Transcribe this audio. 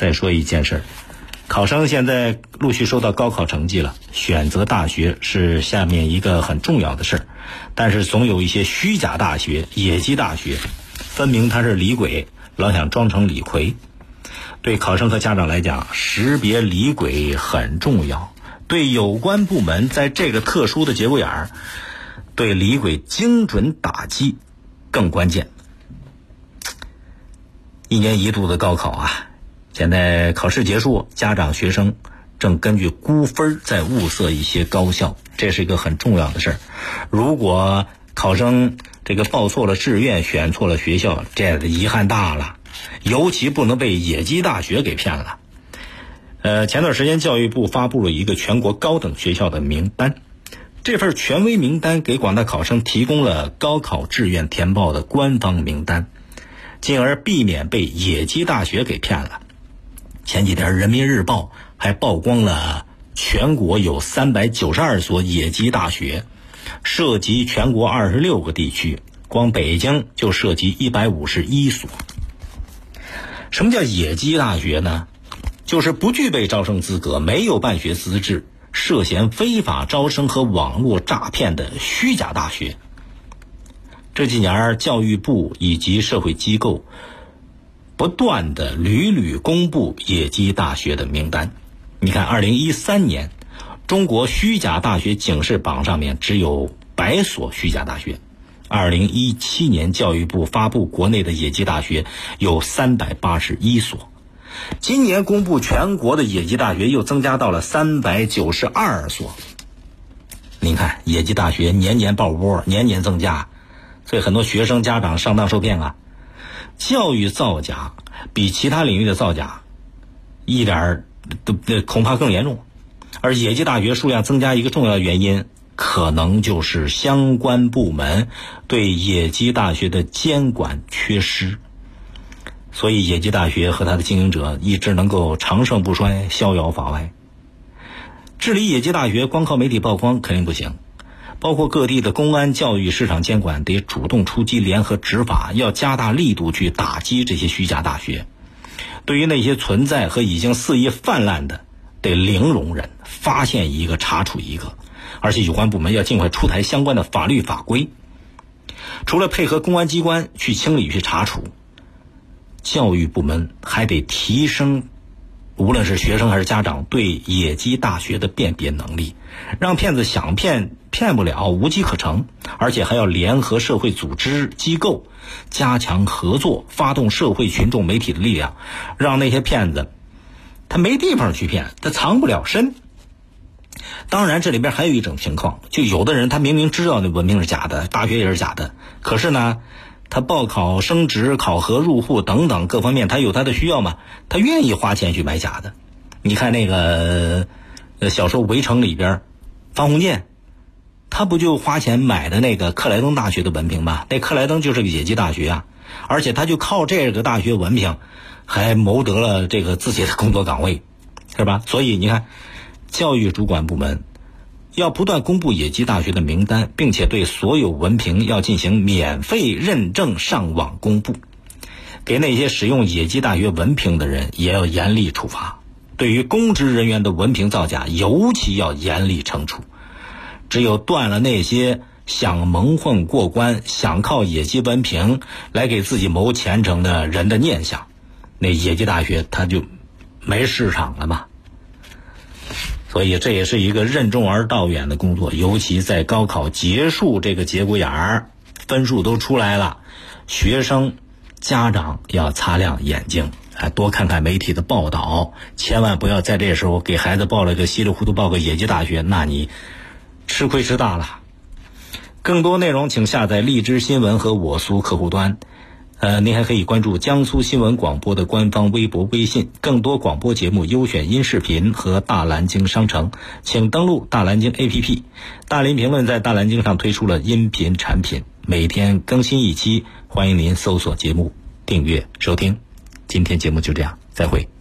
再说一件事儿，考生现在陆续收到高考成绩了，选择大学是下面一个很重要的事儿。但是总有一些虚假大学、野鸡大学，分明他是李鬼，老想装成李逵。对考生和家长来讲，识别李鬼很重要。对有关部门在这个特殊的节骨眼儿，对李鬼精准打击更关键。一年一度的高考啊，现在考试结束，家长学生正根据估分在物色一些高校，这是一个很重要的事儿。如果考生这个报错了志愿，选错了学校，这遗憾大了。尤其不能被野鸡大学给骗了。呃，前段时间教育部发布了一个全国高等学校的名单，这份权威名单给广大考生提供了高考志愿填报的官方名单。进而避免被野鸡大学给骗了。前几天，《人民日报》还曝光了全国有三百九十二所野鸡大学，涉及全国二十六个地区，光北京就涉及一百五十一所。什么叫野鸡大学呢？就是不具备招生资格、没有办学资质、涉嫌非法招生和网络诈骗的虚假大学。这几年，教育部以及社会机构不断的屡屡公布野鸡大学的名单。你看，二零一三年中国虚假大学警示榜上面只有百所虚假大学；二零一七年教育部发布国内的野鸡大学有三百八十一所，今年公布全国的野鸡大学又增加到了三百九十二所。您看，野鸡大学年年爆窝，年年增加。所以很多学生家长上当受骗啊，教育造假比其他领域的造假一点儿都恐怕更严重，而野鸡大学数量增加一个重要原因，可能就是相关部门对野鸡大学的监管缺失。所以野鸡大学和它的经营者一直能够长盛不衰、逍遥法外。治理野鸡大学光靠媒体曝光肯定不行。包括各地的公安、教育、市场监管得主动出击，联合执法，要加大力度去打击这些虚假大学。对于那些存在和已经肆意泛滥的，得零容忍，发现一个查处一个。而且有关部门要尽快出台相关的法律法规。除了配合公安机关去清理、去查处，教育部门还得提升。无论是学生还是家长，对野鸡大学的辨别能力，让骗子想骗骗不了，无机可乘。而且还要联合社会组织机构，加强合作，发动社会群众媒体的力量，让那些骗子他没地方去骗，他藏不了身。当然，这里边还有一种情况，就有的人他明明知道那文凭是假的，大学也是假的，可是呢。他报考升职、考核、入户等等各方面，他有他的需要嘛？他愿意花钱去买假的。你看那个小说《围城》里边，方鸿渐，他不就花钱买的那个克莱登大学的文凭吗？那克莱登就是个野鸡大学啊，而且他就靠这个大学文凭，还谋得了这个自己的工作岗位，是吧？所以你看，教育主管部门。要不断公布野鸡大学的名单，并且对所有文凭要进行免费认证上网公布，给那些使用野鸡大学文凭的人也要严厉处罚。对于公职人员的文凭造假，尤其要严厉惩处。只有断了那些想蒙混过关、想靠野鸡文凭来给自己谋前程的人的念想，那野鸡大学它就没市场了嘛。所以这也是一个任重而道远的工作，尤其在高考结束这个节骨眼儿，分数都出来了，学生、家长要擦亮眼睛，啊，多看看媒体的报道，千万不要在这时候给孩子报了个稀里糊涂报个野鸡大学，那你吃亏吃大了。更多内容请下载荔枝新闻和我苏客户端。呃，您还可以关注江苏新闻广播的官方微博、微信，更多广播节目优选音视频和大蓝鲸商城，请登录大蓝鲸 APP。大林评论在大蓝鲸上推出了音频产品，每天更新一期，欢迎您搜索节目订阅收听。今天节目就这样，再会。